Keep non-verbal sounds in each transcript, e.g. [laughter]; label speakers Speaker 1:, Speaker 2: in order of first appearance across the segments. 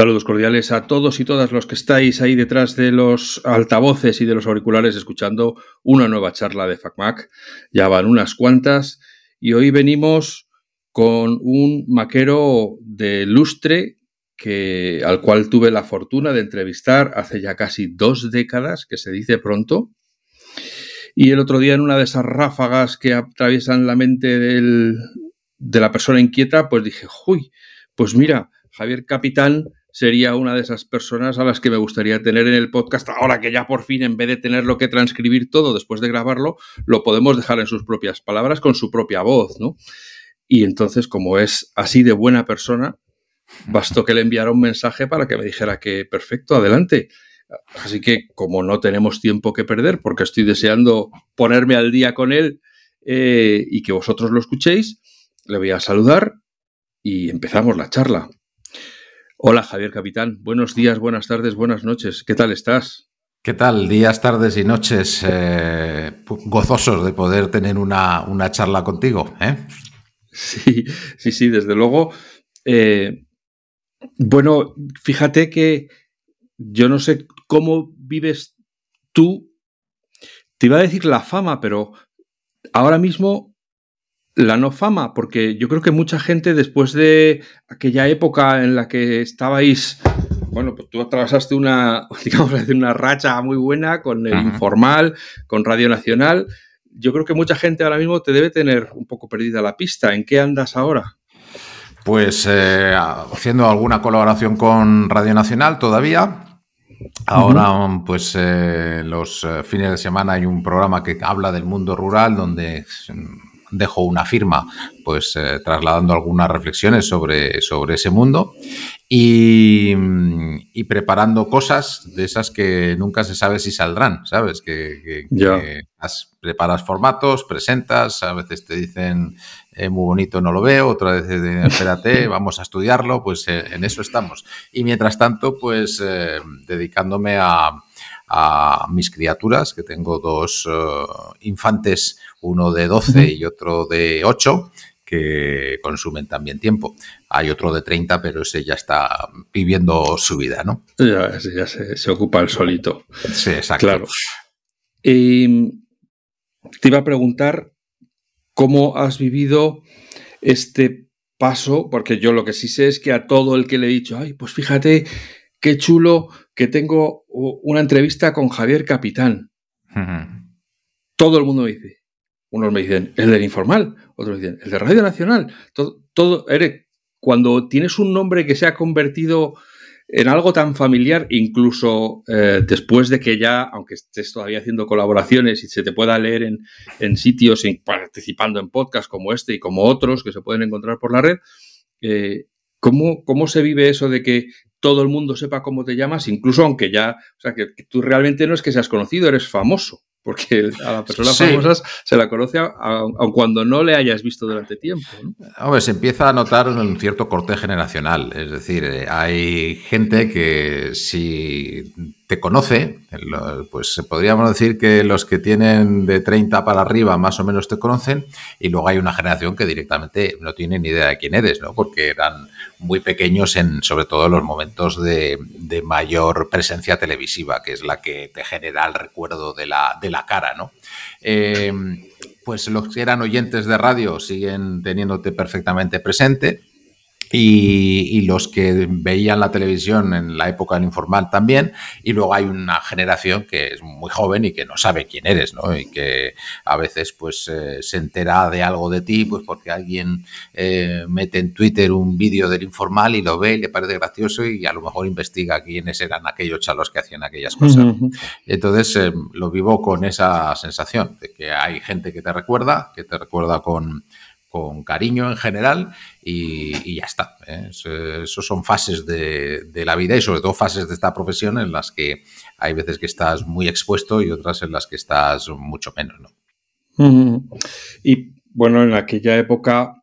Speaker 1: Saludos cordiales a todos y todas los que estáis ahí detrás de los altavoces y de los auriculares escuchando una nueva charla de FacMac. Ya van unas cuantas y hoy venimos con un maquero de lustre que, al cual tuve la fortuna de entrevistar hace ya casi dos décadas, que se dice pronto. Y el otro día en una de esas ráfagas que atraviesan la mente del, de la persona inquieta, pues dije, uy, pues mira, Javier Capitán sería una de esas personas a las que me gustaría tener en el podcast. Ahora que ya por fin, en vez de tenerlo que transcribir todo después de grabarlo, lo podemos dejar en sus propias palabras, con su propia voz, ¿no? Y entonces, como es así de buena persona, bastó que le enviara un mensaje para que me dijera que perfecto, adelante. Así que, como no tenemos tiempo que perder, porque estoy deseando ponerme al día con él eh, y que vosotros lo escuchéis, le voy a saludar y empezamos la charla. Hola Javier Capitán, buenos días, buenas tardes, buenas noches. ¿Qué tal estás?
Speaker 2: ¿Qué tal? Días, tardes y noches eh, gozosos de poder tener una, charla contigo. ¿eh?
Speaker 1: Sí, sí, sí, desde luego. Eh, bueno, fíjate que yo no sé cómo vives tú. Te iba a decir la fama, pero ahora mismo la no fama, porque yo creo que mucha gente después de aquella época en la que estabais, bueno, pues tú atravesaste una, [laughs] digamos, una racha muy buena con el informal, con Radio Nacional. Yo creo que mucha gente ahora mismo te debe tener un poco perdida la pista. ¿En qué andas ahora?
Speaker 2: Pues eh, haciendo alguna colaboración con Radio Nacional todavía. Ahora, pues eh, los eh, fines de semana hay un programa que habla del mundo rural donde dejo una firma, pues eh, trasladando algunas reflexiones sobre, sobre ese mundo y, preparando cosas de esas que nunca se sabe si saldrán, ¿sabes? Que, preparas formatos, presentas, a veces te dicen eh, muy bonito, no lo veo, otra vez espérate, [laughs] vamos a estudiarlo, pues eh, en eso estamos. Y mientras tanto, pues dedicándome a, a mis criaturas, que tengo dos infantes uno de 12 y otro de 8, que consumen también tiempo. Hay otro de 30, pero ese ya está viviendo su vida, ¿no?
Speaker 1: Ya, ya se, ocupa el solito.
Speaker 2: Sí, exacto. Claro.
Speaker 1: te iba a preguntar cómo has vivido este paso, porque yo lo que sí sé es que a todo el que le he dicho, ay, pues fíjate qué chulo que tengo una entrevista con Javier Capitán. Todo el mundo me dice, unos me dicen, el del informal, otros me dicen, el de Radio Nacional. Todo, todo, cuando tienes un nombre que se ha convertido en algo tan familiar, incluso eh, después de que ya, aunque estés todavía haciendo colaboraciones y se te pueda leer en, sitios, participando en podcasts como este y como otros que se pueden encontrar por la red, eh, ¿cómo, ¿cómo, se vive eso de que todo el mundo sepa cómo te llamas, incluso aunque ya, o sea, que tú realmente no es que seas conocido, eres famoso? Porque a la persona famosa se la conoce aun cuando no le hayas visto durante tiempo.
Speaker 2: ¿no? se empieza a notar un cierto corte generacional. Es decir, eh, hay gente que si te conoce, pues podríamos decir que los que tienen de 30 para arriba más o menos te conocen y luego hay una generación que directamente no tiene ni idea de quién eres, ¿no? Porque eran muy pequeños en sobre todo en los momentos de, mayor presencia televisiva, que es la que te genera el recuerdo de la, de la cara, ¿no? Eh, pues los que eran oyentes de radio siguen teniéndote perfectamente presente y, los que veían la televisión en la época del informal también, y luego hay una generación que es muy joven y que no sabe quién eres, ¿no? Y que a veces pues eh, se entera de algo de ti, pues porque alguien eh, mete en Twitter un vídeo del informal y lo ve y le parece gracioso y a lo mejor investiga quiénes eran aquellos chalos que hacían aquellas cosas. Entonces eh, lo vivo con esa sensación de que hay gente que te recuerda, que te recuerda con con cariño en general y, ya está. ¿eh? Eso son fases de, la vida y sobre todo fases de esta profesión en las que hay veces que estás muy expuesto y otras en las que estás mucho menos. ¿no?
Speaker 1: Y bueno, en aquella época,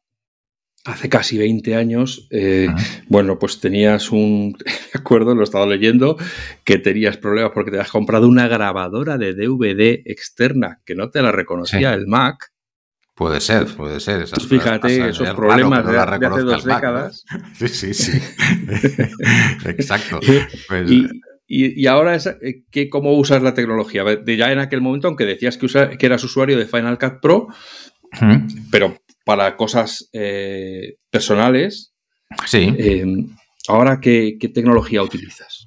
Speaker 1: hace casi 20 años, eh, bueno, pues tenías un, [laughs] de acuerdo, lo he estado leyendo, que tenías problemas porque te has comprado una grabadora de DVD externa que no te la reconocía el Mac
Speaker 2: Puede ser, puede ser.
Speaker 1: Esas Fíjate, esos problemas de, hace dos décadas. [laughs]
Speaker 2: Sí, sí, sí. [laughs] Exacto.
Speaker 1: Pues, y, ahora, es, eh, ¿qué, ¿cómo usas la tecnología? Ya en aquel momento, aunque decías que, que eras usuario de Final Cut Pro, pero para cosas eh, personales,
Speaker 2: sí.
Speaker 1: Eh, ahora, ¿qué, tecnología utilizas?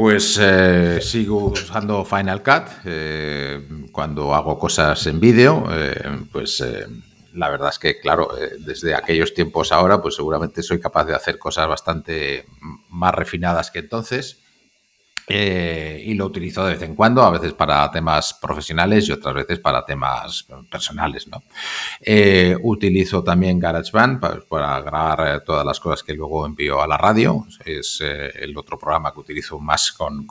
Speaker 2: Pues sigo usando Final Cut cuando hago cosas en vídeo, pues la verdad es que, claro, eh, desde aquellos tiempos ahora, pues seguramente soy capaz de hacer cosas bastante más refinadas que entonces. Eh, y lo utilizo de vez en cuando, a veces para temas profesionales y otras veces para temas personales. ¿no? Eh, utilizo también GarageBand para, grabar todas las cosas que luego envío a la radio. Es el otro programa que utilizo más con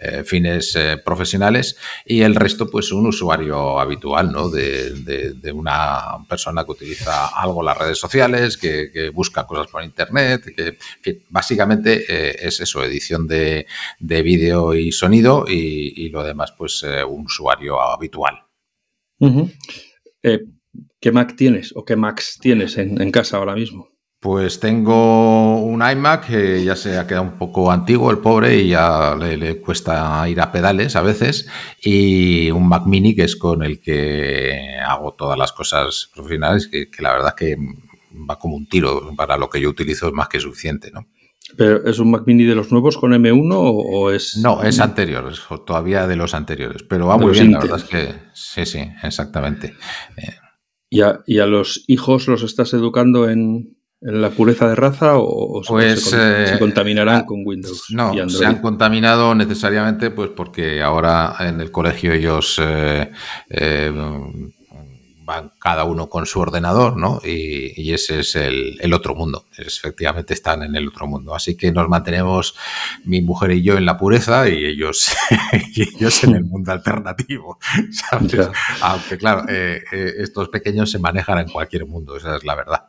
Speaker 2: eh, fines eh, profesionales y el resto pues un usuario habitual ¿no? de, una persona que utiliza algo las redes sociales, que, busca cosas por internet, que básicamente eh, es eso, edición de, vídeo y sonido y, lo demás pues un usuario habitual.
Speaker 1: ¿Qué Mac tienes o qué Macs tienes en casa ahora mismo?
Speaker 2: Pues tengo un iMac que ya se ha quedado un poco antiguo, el pobre, y ya le, cuesta ir a pedales a veces, y un Mac mini que es con el que hago todas las cosas profesionales, que, la verdad que va como un tiro, para lo que yo utilizo es más que suficiente, ¿no?
Speaker 1: ¿Pero es un Mac mini de los nuevos con M1 o, es...?
Speaker 2: No, es anterior, es todavía de los anteriores, pero va muy bien, la verdad es que sí, sí, exactamente.
Speaker 1: ¿Y a los hijos los estás educando en la pureza de raza o,
Speaker 2: pues,
Speaker 1: se, eh, contaminarán ah, con Windows?
Speaker 2: No, se han contaminado necesariamente pues porque ahora en el colegio ellos eh, eh, van cada uno con su ordenador, ¿no? Y, ese es el, otro mundo. efectivamente están en el otro mundo. Así que nos mantenemos mi mujer y yo en la pureza y ellos, [laughs] ellos en el mundo alternativo. Aunque claro, estos pequeños se manejan en cualquier mundo, esa es la verdad.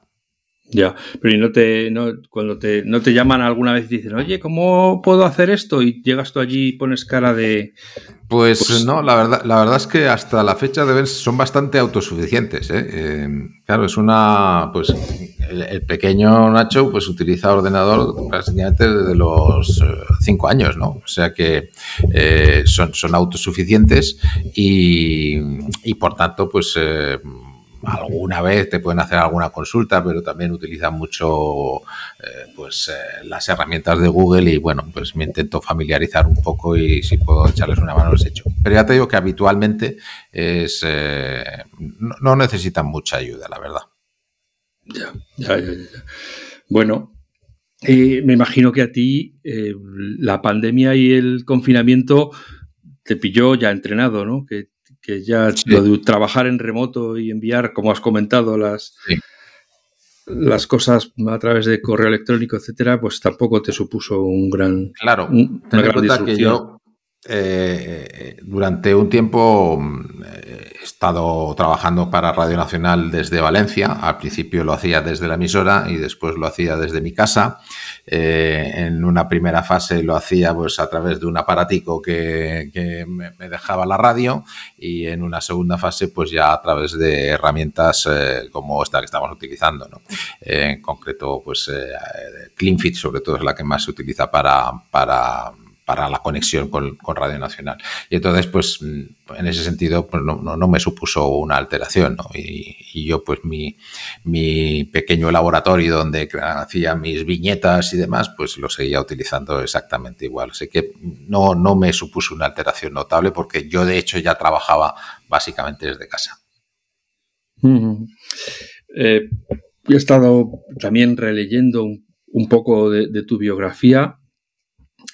Speaker 1: Ya, pero no te, no, cuando te, no te llaman alguna vez y dicen, oye, ¿cómo puedo hacer esto? Y llegas tú allí y pones cara de...
Speaker 2: Pues, pues, no, la verdad, la verdad es que hasta la fecha de ver son bastante autosuficientes. ¿eh? Eh, claro, es una, pues el, pequeño Nacho pues utiliza ordenador prácticamente desde los eh, cinco años, ¿no? O sea que son, son autosuficientes y, y por tanto pues alguna vez te pueden hacer alguna consulta, pero también utilizan mucho eh, pues eh, las herramientas de Google y bueno, pues me intento familiarizar un poco y si puedo echarles una mano los hecho. Pero ya te digo que habitualmente es eh, no, necesitan mucha ayuda, la verdad.
Speaker 1: Ya, ya, ya. ya. Bueno, me imagino que a ti la pandemia y el confinamiento te pilló ya entrenado, ¿no? Que que ya lo de trabajar en remoto y enviar, como has comentado, las, las cosas a través de correo electrónico, etcétera, pues tampoco te supuso un gran.
Speaker 2: Claro, una gran que yo eh, durante un tiempo he estado trabajando para Radio Nacional desde Valencia. Al principio lo hacía desde la emisora y después lo hacía desde mi casa. Eh, en una primera fase lo hacía pues a través de un aparatico que, me, dejaba la radio y en una segunda fase pues ya a través de herramientas eh, como esta que estamos utilizando. en concreto pues CleanFit sobre todo es la que más se utiliza para, para para la conexión con, Radio Nacional. Y entonces, pues, mm, en ese sentido, pues no, no, me supuso una alteración, ¿no? Y, yo, pues, mi, mi, pequeño laboratorio donde hacía mis viñetas y demás, pues lo seguía utilizando exactamente igual. Así que no, no me supuso una alteración notable porque yo, de hecho, ya trabajaba básicamente desde casa.
Speaker 1: Eh, he estado también releyendo un, poco de tu biografía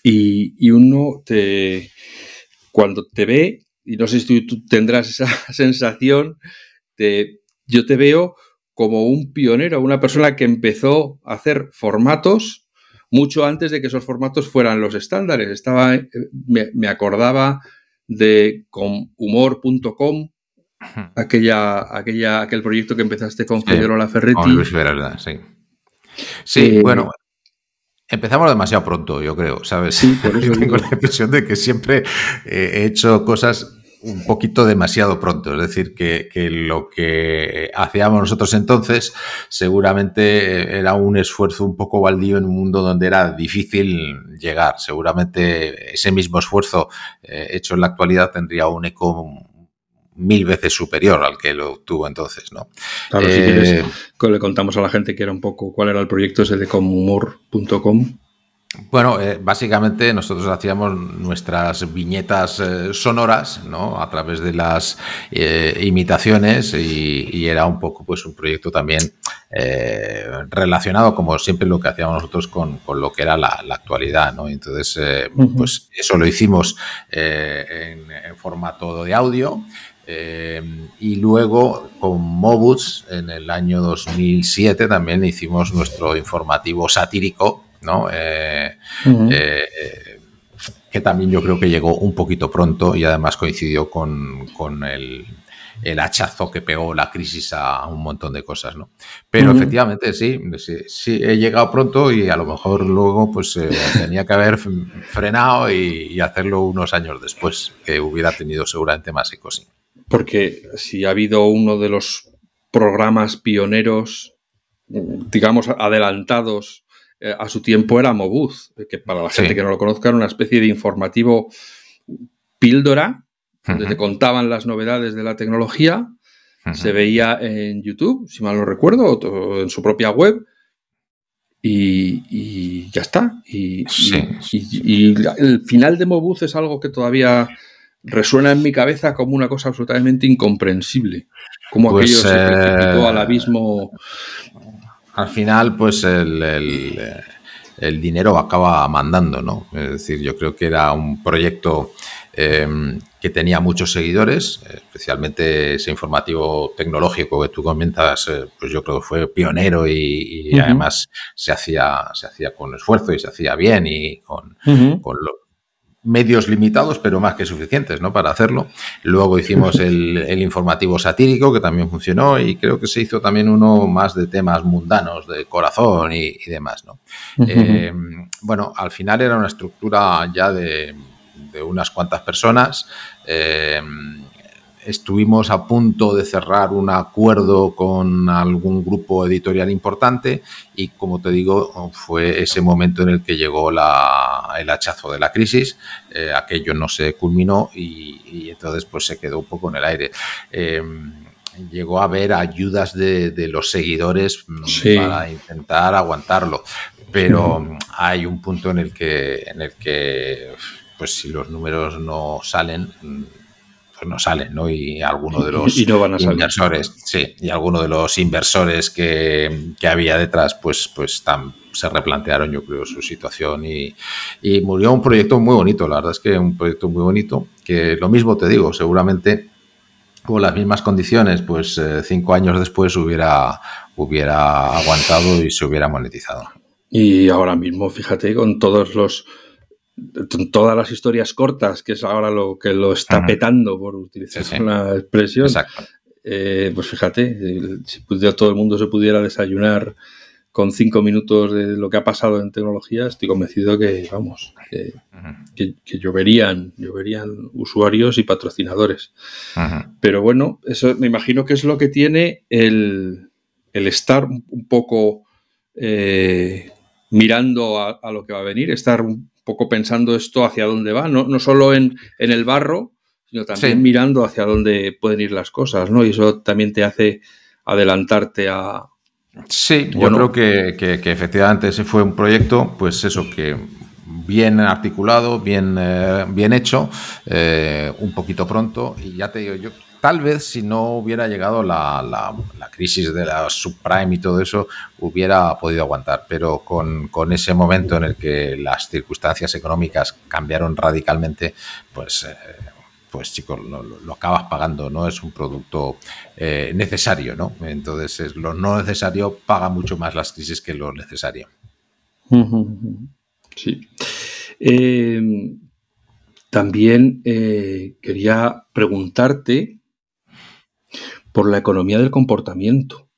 Speaker 1: y, uno te, cuando te ve, y no sé si tú, tendrás esa [laughs] sensación, te, yo te veo como un pionero, una persona que empezó a hacer formatos mucho antes de que esos formatos fueran los estándares. Estaba, eh, me, acordaba de humor.com, aquella, aquella, aquel proyecto que empezaste con Federola Ferretti.
Speaker 2: sí. Sí, eh, bueno, Empezamos demasiado pronto, yo creo, ¿sabes?
Speaker 1: Sí, por eso [laughs]
Speaker 2: tengo la impresión de que siempre eh, he hecho cosas un poquito demasiado pronto. Es decir, que, lo que hacíamos nosotros entonces seguramente era un esfuerzo un poco baldío en un mundo donde era difícil llegar. Seguramente ese mismo esfuerzo eh, hecho en la actualidad tendría un eco mil veces superior al que lo tuvo entonces, ¿no?
Speaker 1: Claro, si quieres, eh, le contamos a la gente que era un poco cuál era el proyecto ese de comhumor.com.
Speaker 2: Bueno, eh, básicamente nosotros hacíamos nuestras viñetas eh, sonoras, ¿no? A través de las imitaciones y, era un poco, pues, un proyecto también relacionado, como siempre lo que hacíamos nosotros con, lo que era la, actualidad, ¿no? Entonces, pues, eso lo hicimos en, en formato de audio. Eh, y luego con Mobus en el año 2007 también hicimos nuestro informativo satírico, ¿no? Eh, eh, que también yo creo que llegó un poquito pronto y además coincidió con, el, hachazo que pegó la crisis a un montón de cosas, ¿no? Pero efectivamente sí, sí, he llegado pronto y a lo mejor luego pues tenía que haber frenado y, y, hacerlo unos años después, que hubiera tenido seguramente más ecosí.
Speaker 1: Porque si ha habido uno de los programas pioneros, digamos, adelantados eh, a su tiempo era Mobuz, que para la gente que no lo conozca era una especie de informativo píldora, donde te contaban las novedades de la tecnología, se veía en YouTube, si mal no recuerdo, o en su propia web, y, ya está. Y, y, el final de Mobuz es algo que todavía resuena en mi cabeza como una cosa absolutamente incomprensible. Como pues, aquello se precipitó al eh, abismo.
Speaker 2: Al final, pues el, el, dinero acaba mandando, ¿no? Es decir, yo creo que era un proyecto em, que tenía muchos seguidores, especialmente ese informativo tecnológico que tú comentas, eh, pues yo creo que fue pionero y, además se hacía, se hacía con esfuerzo y se hacía bien y con, con lo, medios limitados, pero más que suficientes ¿no? para hacerlo. Luego hicimos el, informativo satírico, que también funcionó, y creo que se hizo también uno más de temas mundanos, de corazón y, demás. ¿no? Eh, bueno, al final era una estructura ya de, unas cuantas personas. Eh, estuvimos a punto de cerrar un acuerdo con algún grupo editorial importante y como te digo fue ese momento en el que llegó el hachazo de la crisis, eh, aquello no se culminó y, entonces pues se quedó un poco en el aire. Em, llegó a haber ayudas de, los seguidores mm, para intentar aguantarlo, pero hay un punto en el que, en el que pues si los números no salen mm, pues no salen, ¿no? Y alguno de los inversores, sí, y alguno de los inversores que, había detrás, pues, pues se replantearon, yo creo, su situación y, murió un proyecto muy bonito, la verdad es que un proyecto muy bonito, que lo mismo te digo, seguramente con las mismas condiciones, pues eh, cinco años después hubiera, hubiera aguantado y se hubiera monetizado.
Speaker 1: Y ahora mismo, fíjate, con todos los todas las historias cortas, que es ahora lo que lo está petando, por utilizar una expresión. Eh, pues fíjate, si todo el mundo se pudiera desayunar con cinco minutos de lo que ha pasado en tecnología, estoy convencido que, vamos, que, lloverían, lloverían usuarios y patrocinadores. Pero bueno, eso me imagino que es lo que tiene el, estar un poco eh, mirando a, a, lo que va a venir, estar un poco pensando esto hacia dónde va, no, no solo en, en, el barro, sino también mirando hacia dónde pueden ir las cosas, ¿no? Y eso también te hace adelantarte a...
Speaker 2: Sí, yo creo que, que, efectivamente ese fue un proyecto, pues eso, que bien articulado, bien, eh, bien hecho, eh, un poquito pronto, y ya te digo, yo tal vez si no hubiera llegado la, la, crisis de la subprime y todo eso, hubiera podido aguantar. Pero con, ese momento en el que las circunstancias económicas cambiaron radicalmente, pues, eh, pues chicos, lo, acabas pagando, ¿no? Es un producto eh, necesario, ¿no? Entonces, lo no necesario paga mucho más las crisis que lo necesario.
Speaker 1: Sí. Eh, también quería preguntarte por la economía del comportamiento.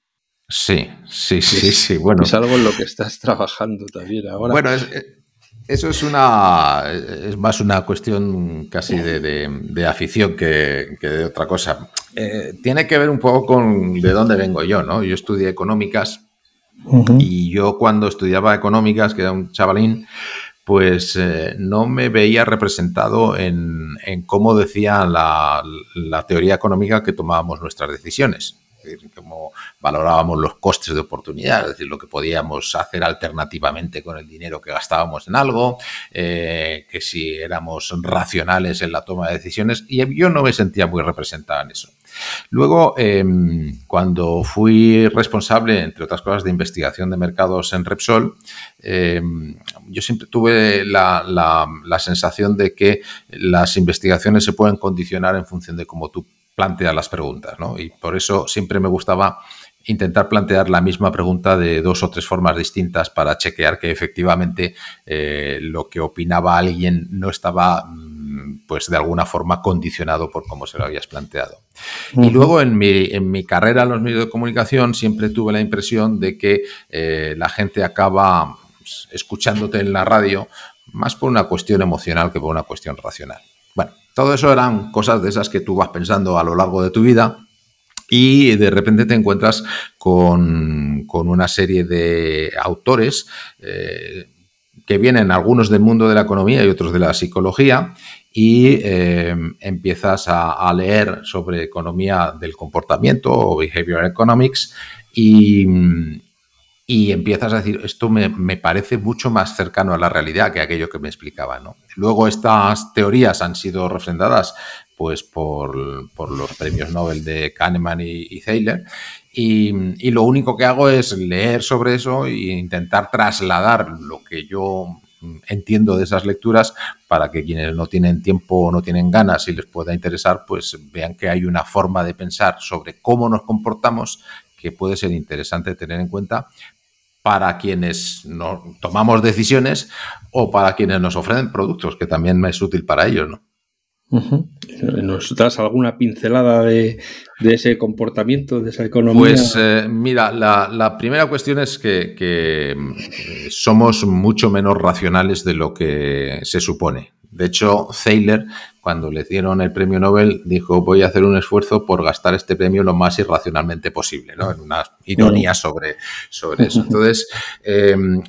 Speaker 2: Sí, sí, sí, sí. Bueno.
Speaker 1: Es algo en lo que estás trabajando también ahora.
Speaker 2: Bueno, es, eh, Eso es una es más una cuestión casi de, afición que, de otra cosa. Eh, tiene que ver un poco con de dónde vengo yo, ¿no? Yo estudié económicas y yo cuando estudiaba económicas, que era un chavalín, pues eh, no me veía representado en, cómo decía la, teoría económica que tomábamos nuestras decisiones. Es decir, cómo valorábamos los costes de oportunidad, es decir, lo que podíamos hacer alternativamente con el dinero que gastábamos en algo, eh, que si éramos racionales en la toma de decisiones, y yo no me sentía muy representado en eso. Luego, em, cuando fui responsable, entre otras cosas, de investigación de mercados en Repsol, em, yo siempre tuve la, sensación de que las investigaciones se pueden condicionar en función de cómo tú planteas las preguntas, ¿no? Y por eso siempre me gustaba intentar plantear la misma pregunta de dos o tres formas distintas para chequear que efectivamente eh, lo que opinaba alguien no estaba pues de alguna forma condicionado por cómo se lo habías planteado. Y luego en mi, en mi carrera en los medios de comunicación siempre tuve la impresión de que eh, la gente acaba escuchándote en la radio más por una cuestión emocional que por una cuestión racional. Bueno, todo eso eran cosas de esas que tú vas pensando a lo largo de tu vida y de repente te encuentras con, una serie de autores eh, que vienen algunos del mundo de la economía y otros de la psicología y eh, empiezas a, leer sobre economía del comportamiento o behavior economics y, y empiezas a decir, esto me, parece mucho más cercano a la realidad que aquello que me explicaba. ¿no? Luego estas teorías han sido refrendadas pues, por, los premios Nobel de Kahneman y, y Thaler y, y, lo único que hago es leer sobre eso e intentar trasladar lo que yo entiendo de esas lecturas para que quienes no tienen tiempo o no tienen ganas y les pueda interesar, pues vean que hay una forma de pensar sobre cómo nos comportamos que puede ser interesante tener en cuenta para quienes no tomamos decisiones o para quienes nos ofrecen productos, que también es útil para ellos, ¿no?
Speaker 1: ¿Nos das alguna pincelada de, ese comportamiento, de esa economía?
Speaker 2: Pues eh, mira, la, primera cuestión es que, que, mm, somos mucho menos racionales de lo que se supone. De hecho, Thaler, cuando le dieron el premio Nobel, dijo, voy a hacer un esfuerzo por gastar este premio lo más irracionalmente posible, ¿no? En una ironía sobre, sobre eso. Entonces, em,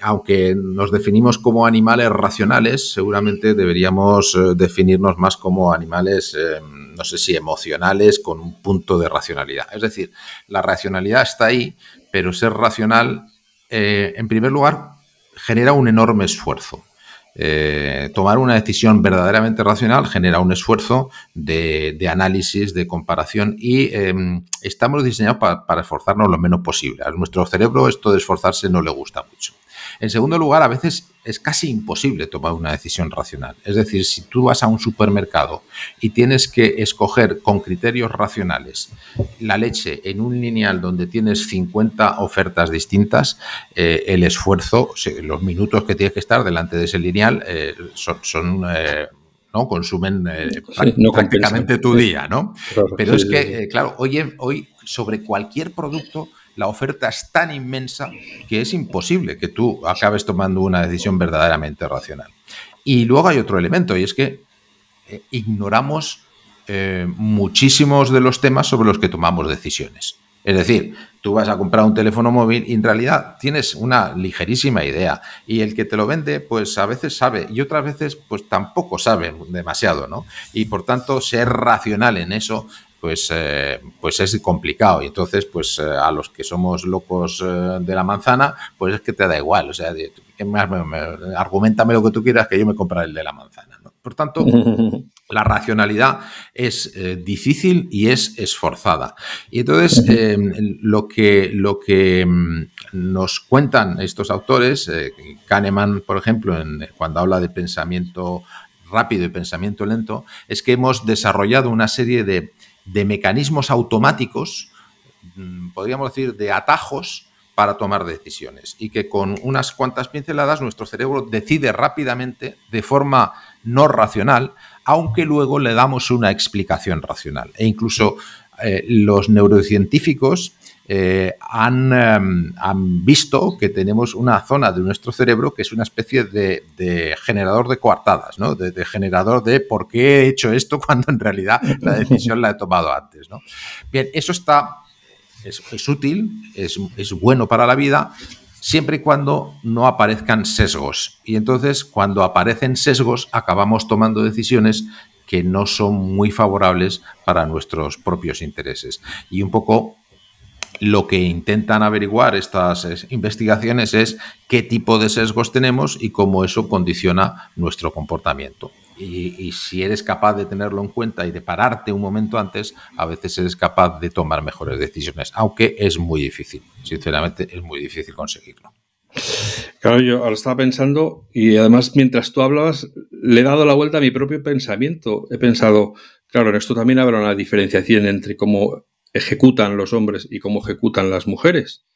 Speaker 2: aunque nos definimos como animales racionales, seguramente deberíamos eh, definirnos más como animales, em, no sé si emocionales, con un punto de racionalidad. Es decir, la racionalidad está ahí, pero ser racional, eh, en primer lugar, genera un enorme esfuerzo. Eh, tomar una decisión verdaderamente racional genera un esfuerzo de, análisis, de comparación y em, estamos diseñados para esforzarnos lo menos posible. A nuestro cerebro esto de esforzarse no le gusta mucho. En segundo lugar, a veces es casi imposible tomar una decisión racional. Es decir, si tú vas a un supermercado y tienes que escoger con criterios racionales la leche en un lineal donde tienes 50 ofertas distintas, eh, el esfuerzo, los minutos que tienes que estar delante de ese lineal eh, son... Eh, ¿no? consumen prácticamente tu día, ¿no? Pero es que, claro, hoy, hoy sobre cualquier producto la oferta es tan inmensa que es imposible que tú acabes tomando una decisión verdaderamente racional. Y luego hay otro elemento, y es que eh, ignoramos eh, muchísimos de los temas sobre los que tomamos decisiones. Es decir, tú vas a comprar un teléfono móvil y en realidad tienes una ligerísima idea y el que te lo vende pues a veces sabe y otras veces pues tampoco sabe demasiado, ¿no? Y por tanto ser racional en eso pues, eh, pues es complicado. Y entonces, pues eh, a los que somos locos eh, de la manzana, pues es que te da igual. O sea, argumentame lo que tú quieras que yo me compraré el de la manzana. Por tanto, [laughs] la racionalidad es difícil y es esforzada. Y entonces, lo que, lo que mm, nos cuentan estos autores, Kahneman, por ejemplo, en, cuando habla de pensamiento rápido y pensamiento lento, es que hemos desarrollado una serie de de mecanismos automáticos, mm, podríamos decir, de atajos para tomar decisiones y que con unas cuantas pinceladas nuestro cerebro decide rápidamente de forma no racional, aunque luego le damos una explicación racional. E incluso eh, los neurocientíficos eh, han, em, han, visto que tenemos una zona de nuestro cerebro que es una especie de, generador de coartadas. De, generador de por qué he hecho esto [laughs] cuando en realidad la decisión la he tomado antes. Bien, eso está, es, útil, es bueno para la vida, siempre y cuando no aparezcan sesgos. Y entonces, cuando aparecen sesgos, acabamos tomando decisiones que no son muy favorables para nuestros propios intereses. Y un poco lo que intentan averiguar estas investigaciones es qué tipo de sesgos tenemos y cómo eso condiciona nuestro comportamiento. Y, si eres capaz de tenerlo en cuenta y de pararte un momento antes, a veces eres capaz de tomar mejores decisiones, aunque es muy difícil, sinceramente es muy difícil conseguirlo.
Speaker 1: Claro, yo ahora estaba pensando y además mientras tú hablabas le he dado la vuelta a mi propio pensamiento. He pensado, claro, en esto también habrá una diferenciación entre cómo ejecutan los hombres y cómo ejecutan las mujeres.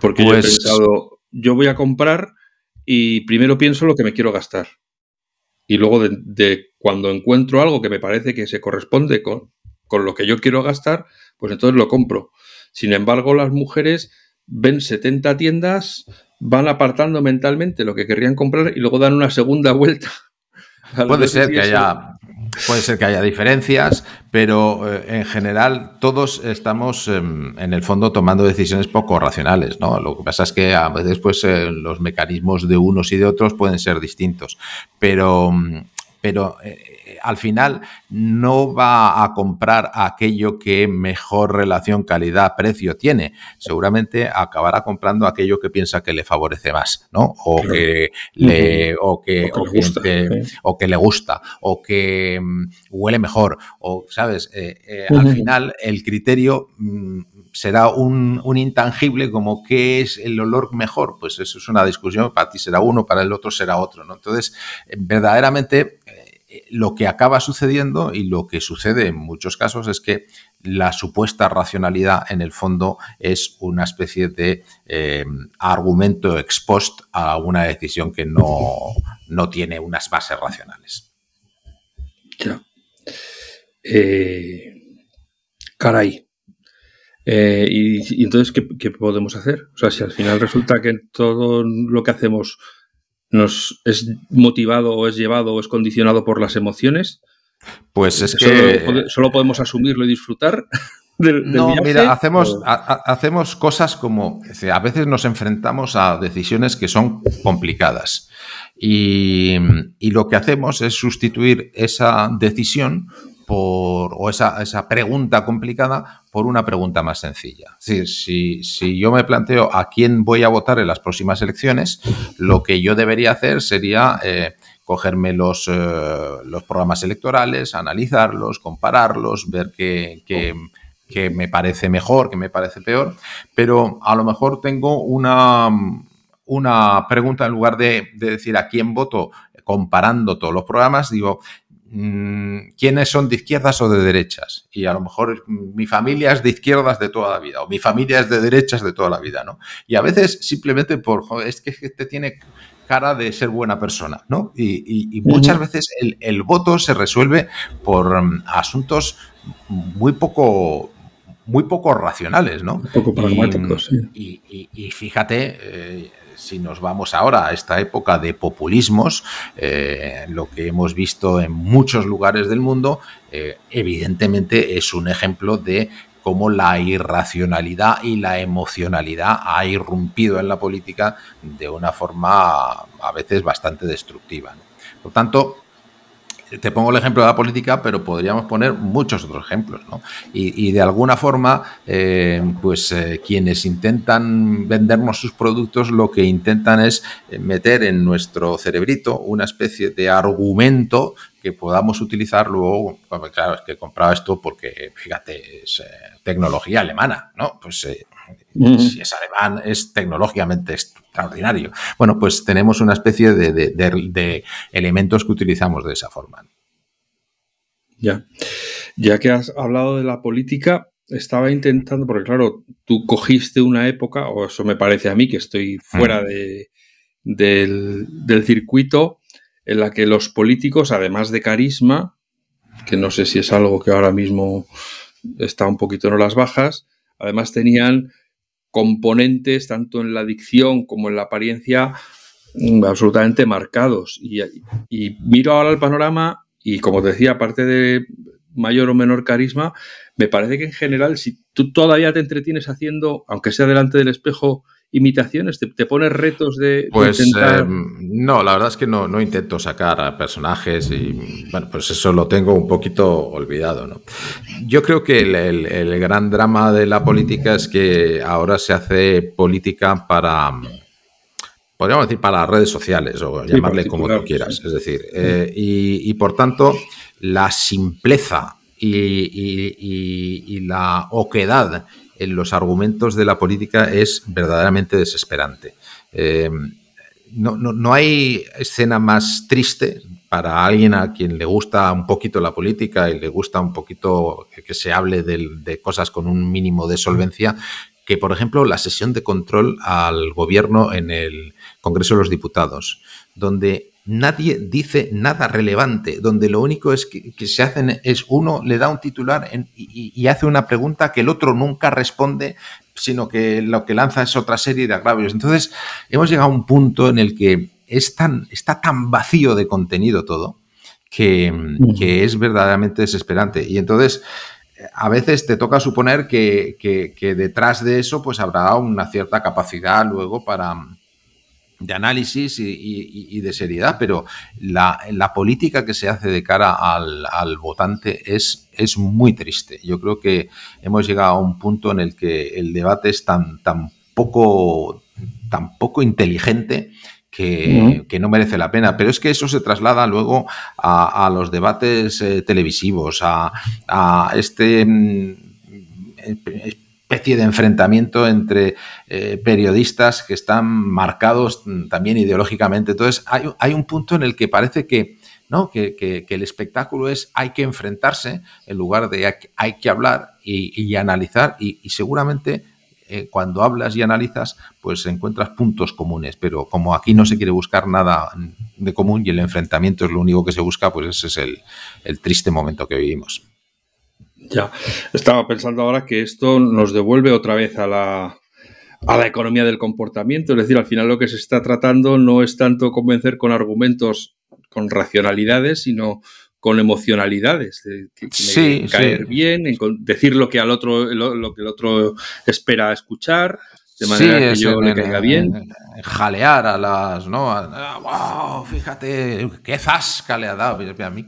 Speaker 1: Porque yo he pues pensado, yo voy a comprar y primero pienso lo que me quiero gastar. Y luego de, cuando encuentro algo que me parece que se corresponde con, con lo que yo quiero gastar, pues entonces lo compro. Sin embargo, las mujeres ven 70 tiendas, van apartando mentalmente lo que querrían comprar y luego dan una segunda vuelta. [laughs]
Speaker 2: Puede ser que haya Puede ser que haya diferencias, pero eh, en general todos estamos em, en el fondo tomando decisiones poco racionales, ¿no? Lo que pasa es que a veces pues, eh, los mecanismos de unos y de otros pueden ser distintos, pero, pero eh, al final no va a comprar aquello que mejor relación calidad-precio tiene. Seguramente acabará comprando aquello que piensa que le favorece más, ¿no? O que le, o que, o que, le gusta, o que mm, huele mejor, o, ¿sabes? Eh, eh, al final el criterio mm, será un, un, intangible como qué es el olor mejor, pues eso es una discusión, para ti será uno, para el otro será otro, ¿no? Entonces, verdaderamente lo que acaba sucediendo y lo que sucede en muchos casos es que la supuesta racionalidad en el fondo es una especie de eh, argumento ex post a una decisión que no, tiene unas bases racionales.
Speaker 1: Ya. Eh, caray. Eh, y, entonces, ¿qué, ¿qué, podemos hacer? O sea, si al final resulta que todo lo que hacemos nos es motivado o es llevado o es condicionado por las emociones.
Speaker 2: Pues es que
Speaker 1: solo, podemos asumirlo y disfrutar. [laughs]
Speaker 2: Del, no, mira, hacemos, hacemos cosas como a veces nos enfrentamos a decisiones que son complicadas y, y lo que hacemos es sustituir esa decisión por, o esa, esa, pregunta complicada por una pregunta más sencilla. Es decir, si, si, yo me planteo a quién voy a votar en las próximas elecciones, lo que yo debería hacer sería eh, cogerme los, eh, los, programas electorales, analizarlos, compararlos, ver qué, qué, me parece mejor, qué me parece peor, pero a lo mejor tengo una, una pregunta en lugar de, de decir a quién voto comparando todos los programas, digo, quiénes son de izquierdas o de derechas. Y a lo mejor mi familia es de izquierdas de toda la vida, o mi familia es de derechas de toda la vida, ¿no? Y a veces simplemente por, joder, es que este tiene cara de ser buena persona, ¿no? Y, muchas veces el, voto se resuelve por mm, asuntos muy poco muy poco racionales, ¿no?
Speaker 1: poco pragmáticos.
Speaker 2: Y, fíjate, eh, si nos vamos ahora a esta época de populismos, eh, lo que hemos visto en muchos lugares del mundo, eh, evidentemente es un ejemplo de cómo la irracionalidad y la emocionalidad ha irrumpido en la política de una forma a veces bastante destructiva. Por tanto, te pongo el ejemplo de la política, pero podríamos poner muchos otros ejemplos, ¿no? Y, de alguna forma, eh, pues eh, quienes intentan vendernos sus productos, lo que intentan es eh, meter en nuestro cerebrito una especie de argumento que podamos utilizar luego, claro, es que he comprado esto porque, fíjate, es tecnología alemana, ¿no? Pues si es alemán, es tecnológicamente extraordinario. Bueno, pues tenemos una especie de, elementos que utilizamos de esa forma.
Speaker 1: Ya. Ya que has hablado de la política, estaba intentando, porque claro, tú cogiste una época, o eso me parece a mí, que estoy fuera de, del, del, circuito, en la que los políticos, además de carisma, que no sé si es algo que ahora mismo está un poquito en las bajas, además tenían componentes, tanto en la dicción como en la apariencia, mm, absolutamente marcados. Y, miro ahora el panorama y, como te decía, aparte de mayor o menor carisma, me parece que en general, si tú todavía te entretienes haciendo, aunque sea delante del espejo, imitaciones? ¿Te, pones retos de,
Speaker 2: pues, intentar...? Em, no, la verdad es que no, no, intento sacar a personajes y, bueno, pues eso lo tengo un poquito olvidado, ¿no? Yo creo que el, gran drama de la política es que ahora se hace política para... Podríamos decir para las redes sociales o llamarle como tú quieras. Es decir, eh, y, por tanto, la simpleza y, la oquedad en los argumentos de la política es verdaderamente desesperante. Eh, no, hay escena más triste para alguien a quien le gusta un poquito la política y le gusta un poquito que, se hable de, cosas con un mínimo de solvencia que, por ejemplo, la sesión de control al gobierno en el Congreso de los Diputados, donde nadie dice nada relevante, donde lo único es que, se hacen es uno le da un titular y, hace una pregunta que el otro nunca responde, sino que lo que lanza es otra serie de agravios. Entonces, hemos llegado a un punto en el que es tan, está tan vacío de contenido todo que, es verdaderamente desesperante. Y entonces, a veces te toca suponer que, que detrás de eso pues habrá una cierta capacidad luego para de análisis y, de seriedad, pero la, política que se hace de cara al, votante es, es, muy triste. Yo creo que hemos llegado a un punto en el que el debate es tan, tan, poco, tan poco inteligente que, no merece la pena. Pero es que eso se traslada luego a, los debates eh, televisivos, a, a este mm, especie de enfrentamiento entre eh, periodistas que están marcados también ideológicamente. Entonces, hay, un punto en el que parece que, ¿no? Que, el espectáculo es hay que enfrentarse en lugar de hay, que hablar y, analizar y, seguramente eh, cuando hablas y analizas, pues encuentras puntos comunes, pero como aquí no se quiere buscar nada de común y el enfrentamiento es lo único que se busca, pues ese es el triste momento que vivimos.
Speaker 1: Ya, estaba pensando ahora que esto nos devuelve otra vez a la, a la economía del comportamiento, es decir, al final lo que se está tratando no es tanto convencer con argumentos, con racionalidades, sino con emocionalidades,
Speaker 2: sí,
Speaker 1: caer bien, decir lo que al otro, lo, que el otro espera escuchar, de manera que yo le caiga bien.
Speaker 2: jalear a las, ¿no? wow, fíjate, qué zasca le ha dado. A mí,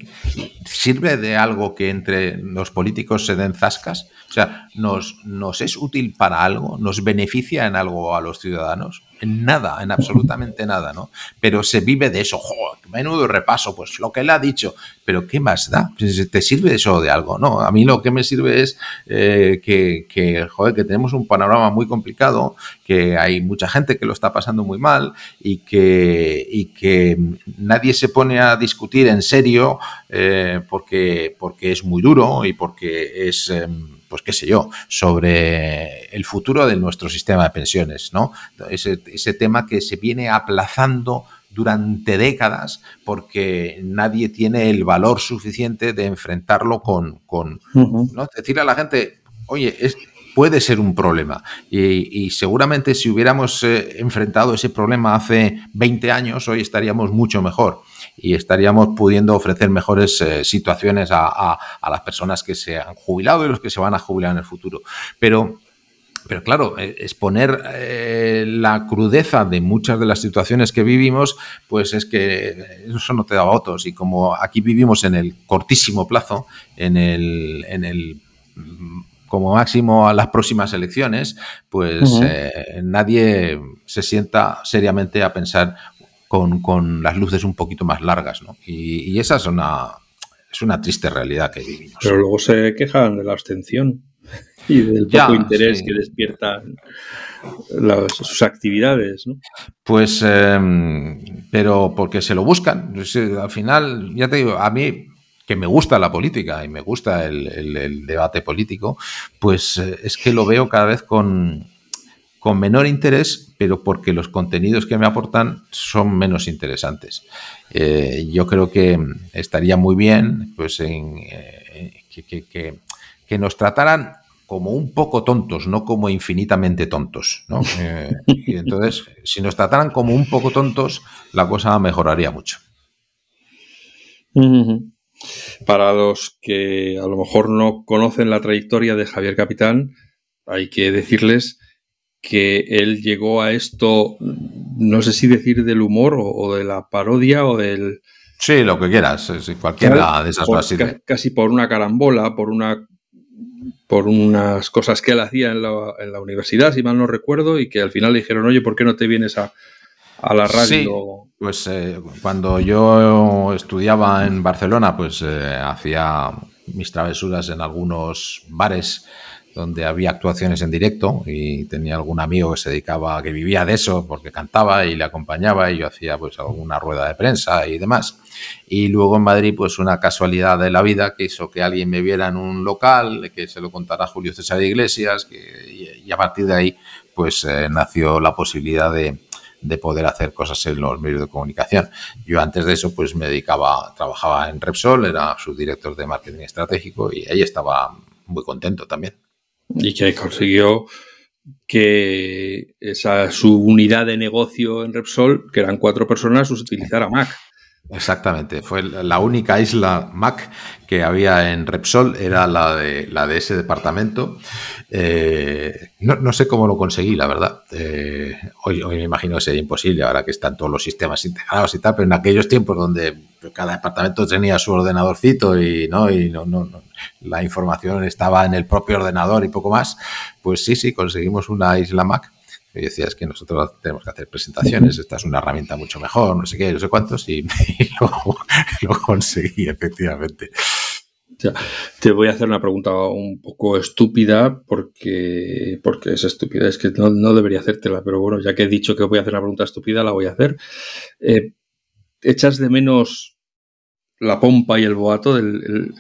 Speaker 2: ¿Sirve de algo que entre los políticos se den zascas? O sea, ¿nos, ¿nos es útil para algo? ¿Nos beneficia en algo a los ciudadanos? En nada, en absolutamente nada, ¿no? Pero se vive de eso, joder, menudo repaso, pues lo que él ha dicho, pero ¿qué más da? ¿Te sirve eso de algo? No, a mí lo que me sirve es eh, que, que, joder, que tenemos un panorama muy complicado, que hay mucha gente que lo está pasando muy mal y que, y que nadie se pone a discutir en serio eh, porque, porque es muy duro y porque es... Em, pues qué sé yo, sobre el futuro de nuestro sistema de pensiones, ¿no? Ese, tema que se viene aplazando durante décadas porque nadie tiene el valor suficiente de enfrentarlo con, con ¿no? decirle a la gente, oye, es, puede ser un problema. Y, seguramente si hubiéramos eh, enfrentado ese problema hace 20 años, hoy estaríamos mucho mejor y estaríamos pudiendo ofrecer mejores eh, situaciones a, las personas que se han jubilado y los que se van a jubilar en el futuro. Pero pero claro, eh, exponer la crudeza de muchas de las situaciones que vivimos, pues es que eso no te da votos. Y como aquí vivimos en el cortísimo plazo, en el, en el como máximo a las próximas elecciones, pues eh, nadie se sienta seriamente a pensar con, las luces un poquito más largas, ¿no? Y, esa es una, es una triste realidad que vivimos.
Speaker 1: Pero luego se quejan de la abstención y del poco interés que despiertan sus actividades, ¿no?
Speaker 2: Pues, em, pero porque se lo buscan. Al final, ya te digo, a mí que me gusta la política y me gusta el, debate político, pues eh, es que lo veo cada vez con, con menor interés, pero porque los contenidos que me aportan son menos interesantes. Eh, yo creo que estaría muy bien pues, en, eh, que, nos trataran como un poco tontos, no como infinitamente tontos. ¿no? [laughs] Eh, y entonces, si nos trataran como un poco tontos, la cosa mejoraría mucho.
Speaker 1: Para los que a lo mejor no conocen la trayectoria de Javier Capitán, hay que decirles que él llegó a esto, no sé si decir del humor o, de la parodia o del...
Speaker 2: Sí, lo que quieras, cualquiera de esas
Speaker 1: Casi por una carambola, por una por unas cosas que él hacía en la, universidad, si mal no recuerdo, y que al final le dijeron, oye, ¿por qué no te vienes a, la radio?
Speaker 2: Sí, pues eh, cuando yo estudiaba en Barcelona, pues eh, hacía mis travesuras en algunos bares donde había actuaciones en directo y tenía algún amigo que se dedicaba, que vivía de eso porque cantaba y le acompañaba y yo hacía pues alguna rueda de prensa y demás. Y luego en Madrid pues una casualidad de la vida que hizo que alguien me viera en un local, que se lo contara Julio César Iglesias que, y, a partir de ahí pues eh, nació la posibilidad de, de poder hacer cosas en los medios de comunicación. Yo antes de eso pues me dedicaba, trabajaba en Repsol, era subdirector de marketing estratégico y ahí estaba muy contento también
Speaker 1: y que consiguió que esa su unidad de negocio en Repsol, que eran cuatro personas, utilizara Mac.
Speaker 2: Exactamente, fue la única isla Mac que había en Repsol, era la de, la de ese departamento. Eh, no, sé cómo lo conseguí, la verdad. Eh, hoy, hoy, me imagino que sería imposible, ahora que están todos los sistemas integrados y tal, pero en aquellos tiempos donde cada departamento tenía su ordenadorcito y no, y no, no, la información estaba en el propio ordenador y poco más, pues sí, sí, conseguimos una isla Mac y decía, es que nosotros tenemos que hacer presentaciones, esta es una herramienta mucho mejor, no sé qué, no sé cuántos, y, [laughs] lo, conseguí efectivamente.
Speaker 1: te voy a hacer una pregunta un poco estúpida porque, porque es estúpida, es que no, debería hacértela, pero bueno, ya que he dicho que voy a hacer una pregunta estúpida, la voy a hacer. Eh, ¿Echas de menos la pompa y el boato, el,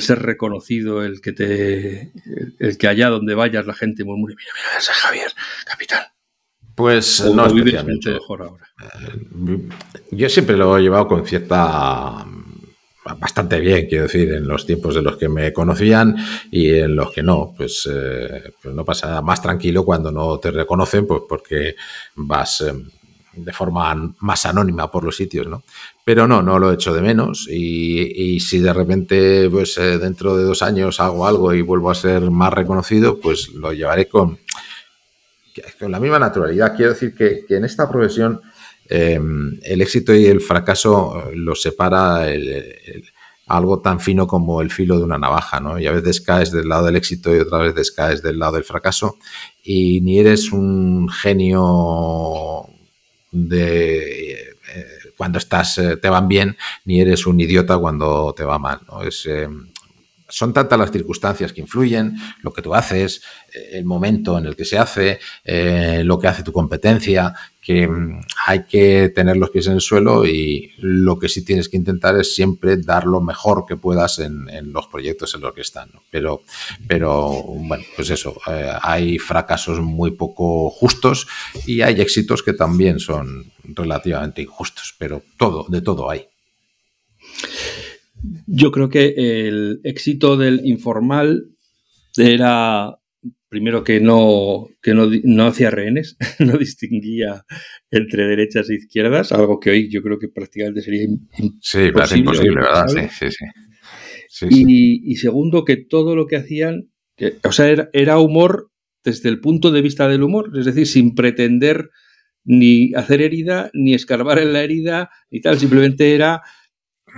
Speaker 1: ser reconocido, el que te, el que allá donde vayas la gente murmure, mira, mira, ese es Javier, capitán.
Speaker 2: Pues no especialmente. Mejor ahora. Eh, yo siempre lo he llevado con cierta bastante bien, quiero decir, en los tiempos de los que me conocían y en los que no, pues, eh, pues no pasa nada más tranquilo cuando no te reconocen, pues porque vas eh, de forma más anónima por los sitios, ¿no? Pero no, no lo echo de menos y, si de repente, pues eh, dentro de dos años hago algo y vuelvo a ser más reconocido, pues lo llevaré con, con la misma naturalidad. Quiero decir que, en esta profesión em, el éxito y el fracaso eh, lo separa algo tan fino como el filo de una navaja, ¿no? Y a veces caes del lado del éxito y otras veces caes del lado del fracaso y ni eres un genio de eh, cuando estás eh, te van bien, ni eres un idiota cuando te va mal. Es, eh, son tantas las circunstancias que influyen, lo que tú haces, el momento en el que se hace, lo que hace tu competencia, que mm, hay que tener los pies en el suelo y lo que sí tienes que intentar es siempre dar lo mejor que puedas en, los proyectos en los que están. Pero, pero, bueno, pues eso, eh, hay fracasos muy poco justos y hay éxitos que también son relativamente injustos, pero todo, de todo hay.
Speaker 1: Yo creo que el éxito del informal era primero que no, que no, hacía rehenes, [laughs] no distinguía entre derechas e izquierdas, algo que hoy yo creo que prácticamente sería imposible.
Speaker 2: Sí, imposible, ¿verdad? Sí, sí,
Speaker 1: sí. y, segundo, que todo lo que hacían, o sea, era, humor desde el punto de vista del humor, es decir, sin pretender ni hacer herida, ni escarbar en la herida, ni tal, simplemente era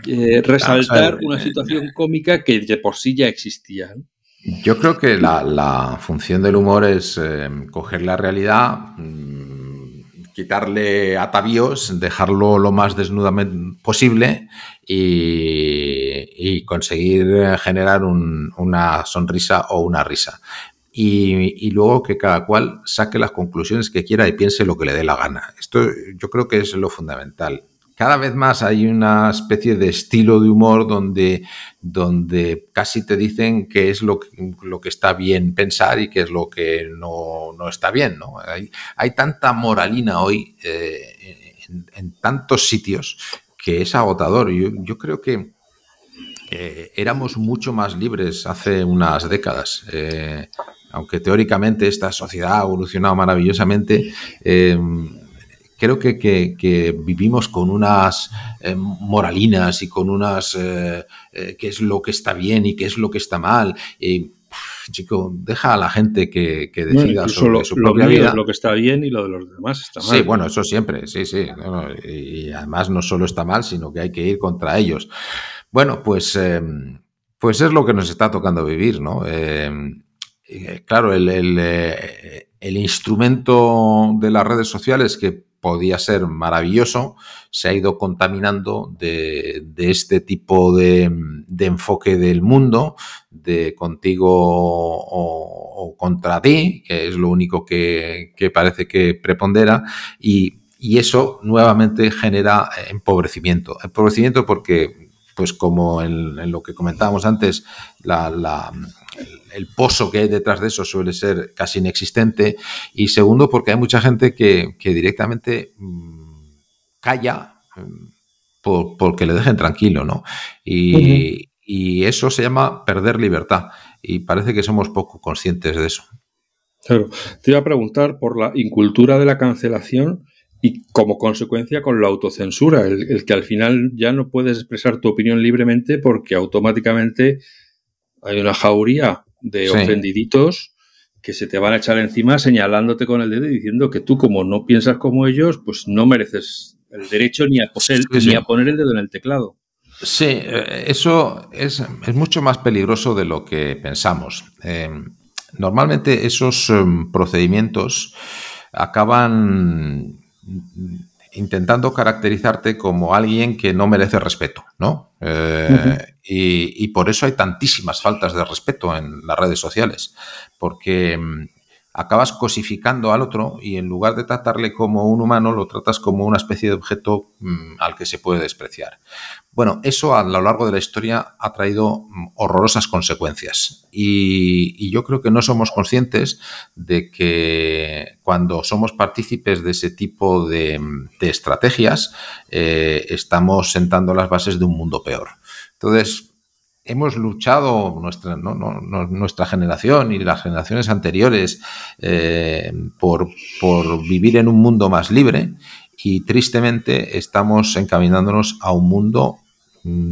Speaker 1: eh, resaltar una situación cómica que de por sí ya existía.
Speaker 2: Yo creo que la, función del humor es eh, coger la realidad, mm, quitarle atavíos, dejarlo lo más desnudamente posible y, conseguir generar una sonrisa o una risa. Y, y, luego que cada cual saque las conclusiones que quiera y piense lo que le dé la gana. Esto yo creo que es lo fundamental cada vez más hay una especie de estilo de humor donde, donde casi te dicen qué es lo que, lo que está bien pensar y qué es lo que no, está bien. ¿no? Hay, hay, tanta moralina hoy eh, en, tantos sitios que es agotador. Yo, yo creo que eh, éramos mucho más libres hace unas décadas. Eh, aunque teóricamente esta sociedad ha evolucionado maravillosamente, creo que, vivimos con unas moralinas y con unas qué es lo que está bien y qué es lo que está mal. Y, chico, deja a la gente que, decida sobre su propia vida.
Speaker 1: Lo que está bien y lo de los demás está mal.
Speaker 2: Sí, bueno, eso siempre, sí, sí. y además no solo está mal, sino que hay que ir contra ellos. Bueno, pues, em, pues es lo que nos está tocando vivir, ¿no? Em, eh, claro, el, eh, el, instrumento de las redes sociales que podía ser maravilloso se ha ido contaminando de, este tipo de, enfoque del mundo, de contigo o, contra ti, que es lo único que, parece que prepondera, y, eso nuevamente genera empobrecimiento. Empobrecimiento porque, pues como en, lo que comentábamos antes, el pozo que hay detrás de eso suele ser casi inexistente. Y segundo, porque hay mucha gente que, directamente mm, calla mm, porque le dejen tranquilo, ¿no? Y, y eso se llama perder libertad. Y parece que somos poco conscientes de eso.
Speaker 1: Claro, te iba a preguntar por la incultura de la cancelación y como consecuencia con la autocensura, el, que al final ya no puedes expresar tu opinión libremente porque automáticamente hay una jauría de ofendiditos que se te van a echar encima señalándote con el dedo y diciendo que tú como no piensas como ellos, pues no mereces el derecho ni a, ni a poner el dedo en el teclado.
Speaker 2: Sí, eh, eso es, mucho más peligroso de lo que pensamos. Em, normalmente esos em, procedimientos acaban intentando caracterizarte como alguien que no merece respeto, ¿no? Eh, y, y, por eso hay tantísimas faltas de respeto en las redes sociales, porque em, acabas cosificando al otro y en lugar de tratarle como un humano, lo tratas como una especie de objeto mm, al que se puede despreciar. Bueno, eso a lo largo de la historia ha traído mm, horrorosas consecuencias y, yo creo que no somos conscientes de que cuando somos partícipes de ese tipo de, estrategias eh, estamos sentando las bases de un mundo peor. Entonces, hemos luchado, nuestra, nuestra generación y las generaciones anteriores, eh, por, vivir en un mundo más libre y tristemente estamos encaminándonos a un mundo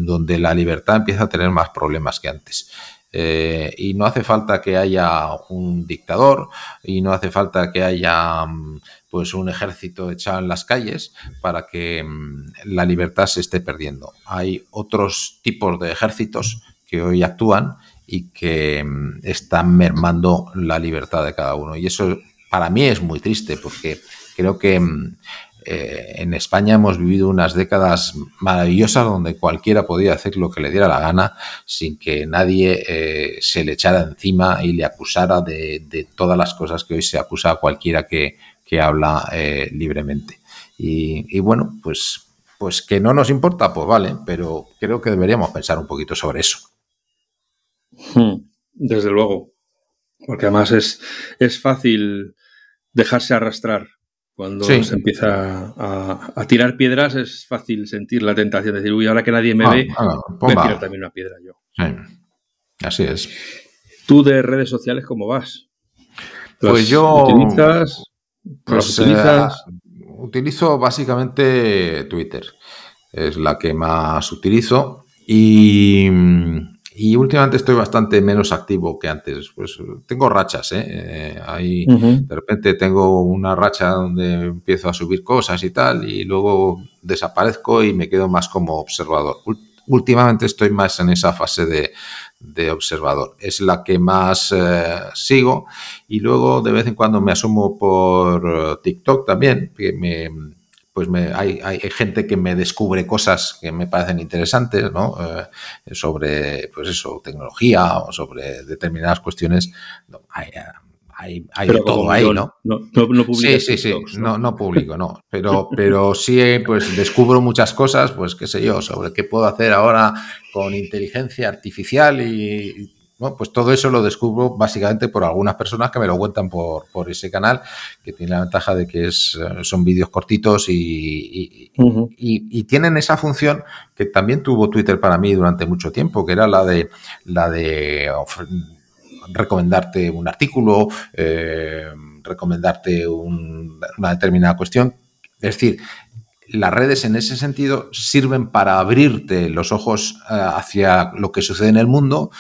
Speaker 2: donde la libertad empieza a tener más problemas que antes. Eh, y no hace falta que haya un dictador y no hace falta que haya mm, pues un ejército echado en las calles para que mm, la libertad se esté perdiendo. Hay otros tipos de ejércitos que hoy actúan y que mm, están mermando la libertad de cada uno. Y eso para mí es muy triste porque creo que eh, en España hemos vivido unas décadas maravillosas donde cualquiera podía hacer lo que le diera la gana sin que nadie eh, se le echara encima y le acusara de, todas las cosas que hoy se acusa a cualquiera que, habla eh, libremente. Y, bueno, pues, pues que no nos importa, pues vale, pero creo que deberíamos pensar un poquito sobre eso.
Speaker 1: Hmm, desde luego. Porque además es, es fácil dejarse arrastrar cuando se empieza a, tirar piedras es fácil sentir la tentación de decir, uy, ahora que nadie me ah, ve, voy a tirar también una piedra yo.
Speaker 2: Así es.
Speaker 1: ¿Tú de redes sociales cómo vas?
Speaker 2: Pues yo...
Speaker 1: ¿Utilizas?
Speaker 2: Pues, eh, utilizo básicamente Twitter. Es la que más utilizo. Y y últimamente estoy bastante menos activo que antes. Pues tengo rachas, ¿eh? eh ahí de repente tengo una racha donde empiezo a subir cosas y tal, y luego desaparezco y me quedo más como observador. Últimamente estoy más en esa fase de, observador. Es la que más eh, sigo. Y luego de vez en cuando me asumo por TikTok también, que me pues me, hay, hay, gente que me descubre cosas que me parecen interesantes, ¿no? Eh, sobre, pues eso, tecnología o sobre determinadas cuestiones. hay, hay, hay todo ahí, ¿no?
Speaker 1: No, no,
Speaker 2: sí, sí, sí, ¿no? no, publico, no. Pero, pero sí, pues descubro muchas cosas, pues qué sé yo, sobre qué puedo hacer ahora con inteligencia artificial y pues todo eso lo descubro básicamente por algunas personas que me lo cuentan por, ese canal, que tiene la ventaja de que es, eh, son vídeos cortitos y, y, tienen esa función que también tuvo Twitter para mí durante mucho tiempo, que era la de la de recomendarte un artículo, eh, recomendarte una determinada cuestión. Es decir, las redes en ese sentido sirven para abrirte los ojos eh, hacia lo que sucede en el mundo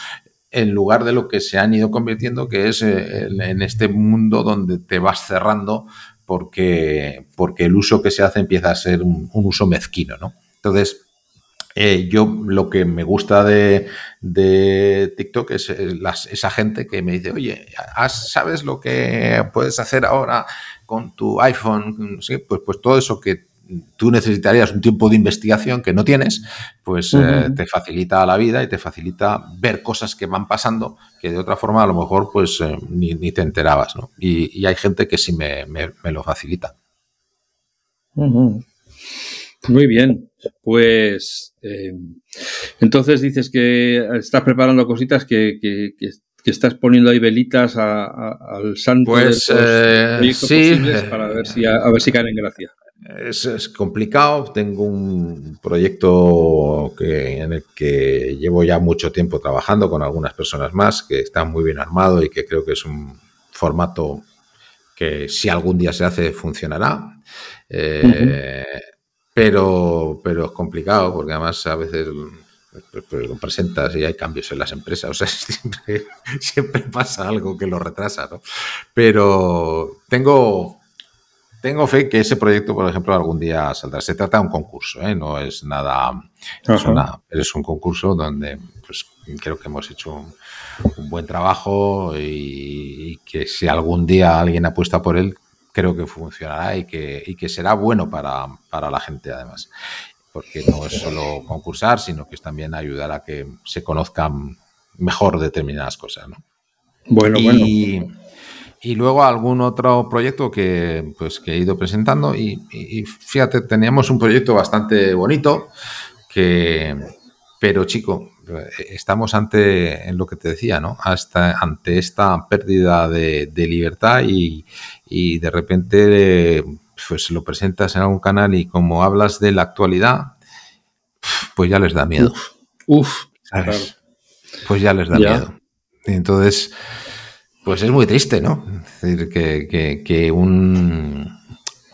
Speaker 2: en lugar de lo que se han ido convirtiendo, que es eh, en este mundo donde te vas cerrando porque, porque el uso que se hace empieza a ser un, uso mezquino, ¿no? Entonces, eh, yo lo que me gusta de, TikTok es esa gente que me dice, oye, ¿sabes lo que puedes hacer ahora con tu iPhone? pues, pues todo eso que tú necesitarías un tiempo de investigación que no tienes, pues eh, te facilita la vida y te facilita ver cosas que van pasando que de otra forma a lo mejor pues eh, ni, te enterabas, ¿no? Y, hay gente que sí me, lo facilita.
Speaker 1: Muy bien, pues eh, entonces dices que estás preparando cositas que, estás poniendo ahí velitas al santo
Speaker 2: pues, sí,
Speaker 1: para ver si a ver si caen en gracia.
Speaker 2: Es, complicado. Tengo un proyecto que, en el que llevo ya mucho tiempo trabajando con algunas personas más, que está muy bien armado y que creo que es un formato que si algún día se hace funcionará. Eh, pero, pero es complicado porque además a veces pues, pues, lo presentas y hay cambios en las empresas. [laughs] O sea, siempre, siempre pasa algo que lo retrasa, ¿no? Pero tengo tengo fe que ese proyecto, por ejemplo, algún día saldrá. Se trata de un concurso, ¿eh? no es nada, es, un concurso donde pues, creo que hemos hecho un, buen trabajo y, que si algún día alguien apuesta por él, creo que funcionará y que, que será bueno para, la gente además. Porque no es solo concursar, sino que es también ayudar a que se conozcan mejor determinadas cosas. ¿no?
Speaker 1: Bueno, bueno
Speaker 2: y luego algún otro proyecto que, pues, que he ido presentando. Y, fíjate, teníamos un proyecto bastante bonito, que, pero chico, estamos ante, en lo que te decía, ¿no? Hasta ante esta pérdida de, libertad y, de repente pues lo presentas en algún canal y como hablas de la actualidad, pues ya les da miedo.
Speaker 1: Uf,
Speaker 2: Pues ya les da miedo. Entonces, pues es muy triste, ¿no? Es decir, que, un,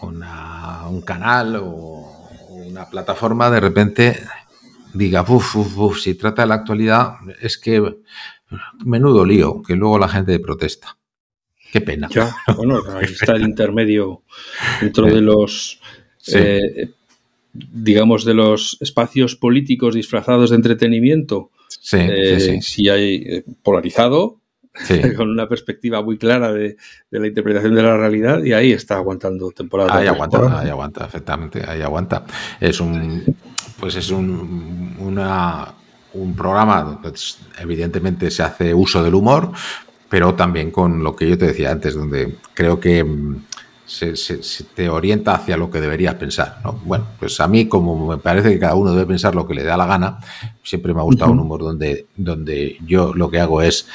Speaker 2: un canal o una plataforma de repente diga, uff, uff, uff, si trata de la actualidad, es que menudo lío, que luego la gente protesta. Qué pena.
Speaker 1: Ya, bueno, [laughs] ahí está el intermedio dentro de los, eh, digamos, de los espacios políticos disfrazados de entretenimiento.
Speaker 2: Sí, sí,
Speaker 1: eh, sí. Si hay eh, [laughs] con una perspectiva muy clara de, la interpretación de la realidad y ahí está aguantando temporada.
Speaker 2: Ahí aguanta, ahí aguanta, efectivamente, ahí aguanta. Es un, pues es un, una, un programa donde evidentemente se hace uso del humor, pero también con lo que yo te decía antes, donde creo que mm, se, te orienta hacia lo que deberías pensar. ¿no? Bueno, pues a mí, como me parece que cada uno debe pensar lo que le da la gana, siempre me ha gustado un humor donde, donde yo lo que hago es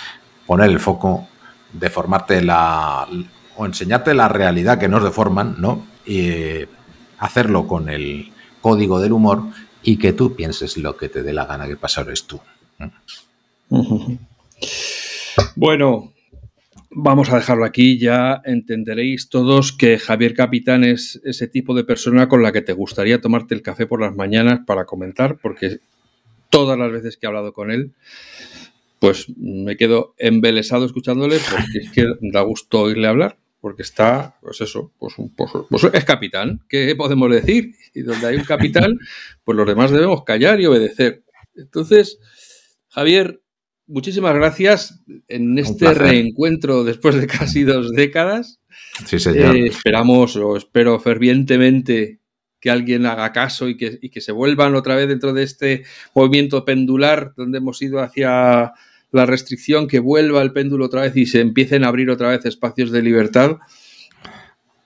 Speaker 2: poner el foco, deformarte la o enseñarte la realidad que nos deforman, ¿no? Y eh, hacerlo con el código del humor y que tú pienses lo que te dé la gana que pasa eres tú.
Speaker 1: Bueno, vamos a dejarlo aquí. Ya entenderéis todos que Javier Capitán es ese tipo de persona con la que te gustaría tomarte el café por las mañanas para comentar, porque todas las veces que he hablado con él, pues me quedo embelesado escuchándole porque es que da gusto oírle hablar, porque está, pues eso, pues, pues, pues, es capitán, ¿qué podemos decir? Y donde hay un capitán, pues los demás debemos callar y obedecer. Entonces, Javier, muchísimas gracias en este reencuentro después de casi dos décadas.
Speaker 2: Sí, señor.
Speaker 1: Eh, esperamos o espero fervientemente que alguien haga caso y que, y que se vuelvan otra vez dentro de este movimiento pendular donde hemos ido hacia la restricción, que vuelva el péndulo otra vez y se empiecen a abrir otra vez espacios de libertad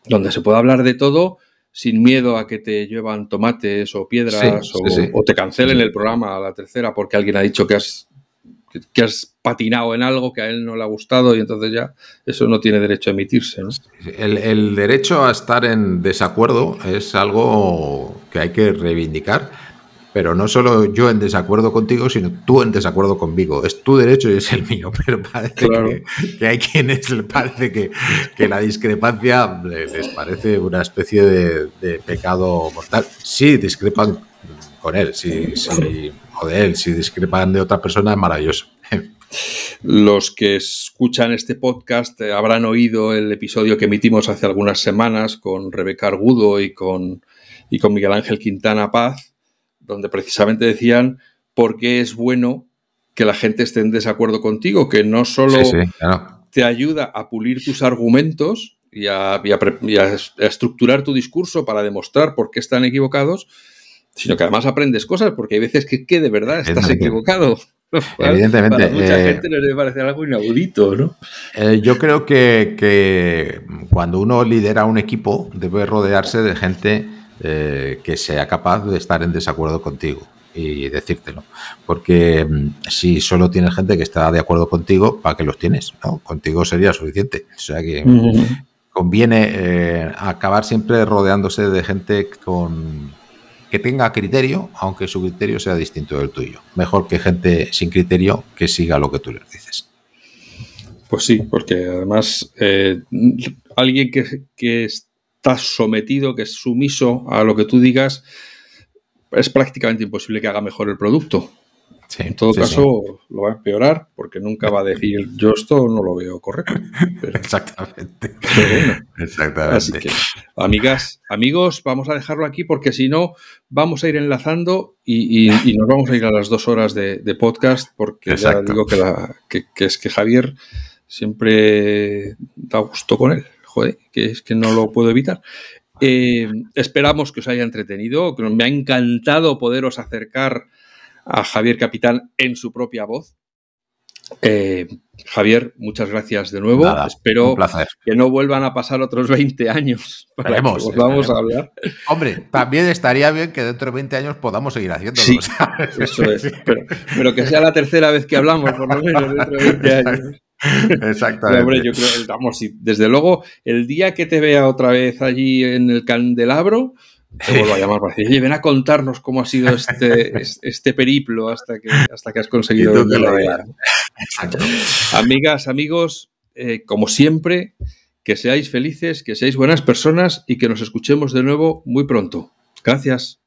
Speaker 1: donde se pueda hablar de todo sin miedo a que te llevan tomates o piedras o, te cancelen el programa a la tercera porque alguien ha dicho que has que has patinado en algo que a él no le ha gustado y entonces ya eso no tiene derecho a emitirse.
Speaker 2: El, derecho a estar en desacuerdo es algo que hay que reivindicar, pero no solo yo en desacuerdo contigo, sino tú en desacuerdo conmigo. Es tu derecho y es el mío, [laughs] pero parece que, hay quienes le parece que, la discrepancia les parece una especie de, pecado mortal. Sí, discrepan con él, sí, sí, él, si discrepan de otra persona es maravilloso.
Speaker 1: Los que escuchan este podcast eh, habrán oído el episodio que emitimos hace algunas semanas con Rebeca Argudo y con, y con Miguel Ángel Quintana Paz, donde precisamente decían por qué es bueno que la gente esté en desacuerdo contigo, que no solo te ayuda a pulir tus argumentos y a, estructurar tu discurso para demostrar por qué están equivocados, sino que además aprendes cosas, porque hay veces que, que de verdad estás equivocado.
Speaker 2: Evidentemente.
Speaker 1: mucha eh, gente le debe parecer algo inaudito, ¿no?
Speaker 2: Eh, yo creo que, cuando uno lidera un equipo debe rodearse de gente eh, que sea capaz de estar en desacuerdo contigo y decírtelo. Porque mm, si solo tienes gente que está de acuerdo contigo, ¿para qué los tienes? ¿no? Contigo sería suficiente. O sea que conviene acabar siempre rodeándose de gente con que tenga criterio, aunque su criterio sea distinto del tuyo. Mejor que gente sin criterio que siga lo que tú les dices.
Speaker 1: Pues sí, porque además eh, alguien que, que está sometido, que es sumiso a lo que tú digas, es prácticamente imposible que haga mejor el producto en todo caso, lo va a empeorar porque nunca va a decir yo esto no lo veo correcto. [laughs]
Speaker 2: Exactamente.
Speaker 1: Exactamente. Así que, amigas, amigos, vamos a dejarlo aquí porque si no, vamos a ir enlazando y, nos vamos a ir a las dos horas de, podcast porque ya digo que, la, que, es que Javier siempre da gusto con él. Joder, que es que no lo puedo evitar. Eh, esperamos que os haya entretenido. Que me ha encantado poderos acercar a Javier Capitán en su propia voz. Eh, Javier, muchas gracias de nuevo. Espero que no vuelvan a pasar otros 20 años
Speaker 2: para vamos a hablar. Hombre, también estaría bien que dentro de 20 años podamos seguir haciéndolo.
Speaker 1: Sí, eso es. Pero, que sea la tercera vez que hablamos, por lo menos dentro de 20 años. [laughs]
Speaker 2: Exactamente.
Speaker 1: hombre, yo creo, vamos, desde luego, el día que te vea otra vez allí en el candelabro, te vuelvo a llamar para decir, oye, ven a contarnos cómo ha sido este, [laughs] este periplo hasta que, hasta que has conseguido la Amigas, amigos, eh, como siempre, que seáis felices, que seáis buenas personas y que nos escuchemos de nuevo muy pronto. Gracias.